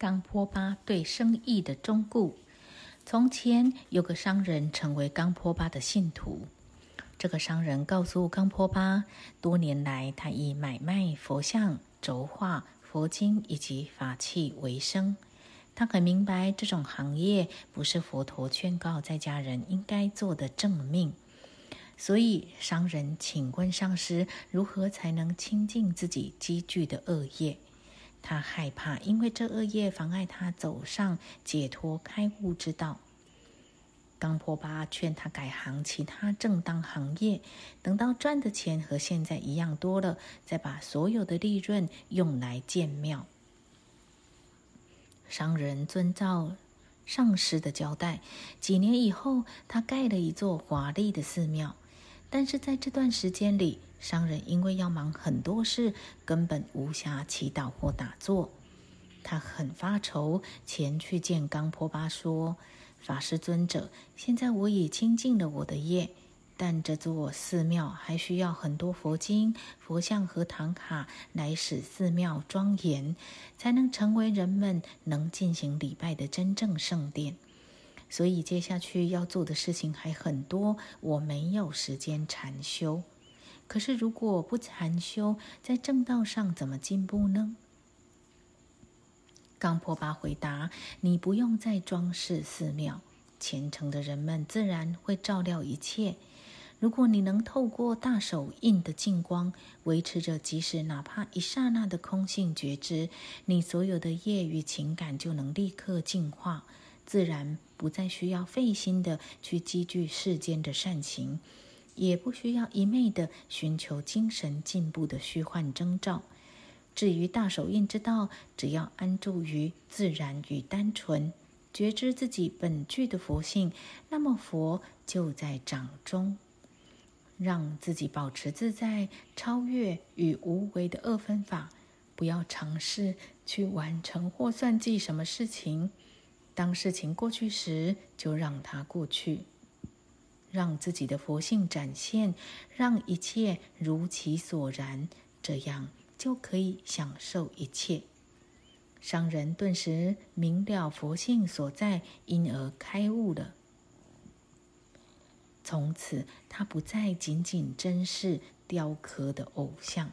冈坡巴对生意的忠固。从前有个商人成为冈坡巴的信徒。这个商人告诉冈坡巴，多年来他以买卖佛像、轴画、佛经以及法器为生。他很明白这种行业不是佛陀劝告在家人应该做的正命，所以商人请问上师如何才能清净自己积聚的恶业。他害怕，因为这恶业妨碍他走上解脱开悟之道。冈坡巴劝他改行其他正当行业，等到赚的钱和现在一样多了，再把所有的利润用来建庙。商人遵照上师的交代，几年以后，他盖了一座华丽的寺庙。但是在这段时间里，商人因为要忙很多事，根本无暇祈祷或打坐。他很发愁，前去见冈坡巴说。法师尊者，现在我已清净了我的业，但这座寺庙还需要很多佛经、佛像和唐卡来使寺庙庄严，才能成为人们能进行礼拜的真正圣殿。所以接下去要做的事情还很多，我没有时间禅修。可是如果不禅修，在正道上怎么进步呢？冈坡巴回答：“你不用再装饰寺庙，虔诚的人们自然会照料一切。如果你能透过大手印的净光，维持着即使哪怕一刹那的空性觉知，你所有的业与情感就能立刻净化，自然不再需要费心的去积聚世间的善行，也不需要一昧的寻求精神进步的虚幻征兆。”至于大手印之道，只要安住于自然与单纯，觉知自己本具的佛性，那么佛就在掌中。让自己保持自在、超越与无为的二分法，不要尝试去完成或算计什么事情。当事情过去时，就让它过去，让自己的佛性展现，让一切如其所然，这样。就可以享受一切。商人顿时明了佛性所在，因而开悟了。从此，他不再仅仅珍视雕刻的偶像。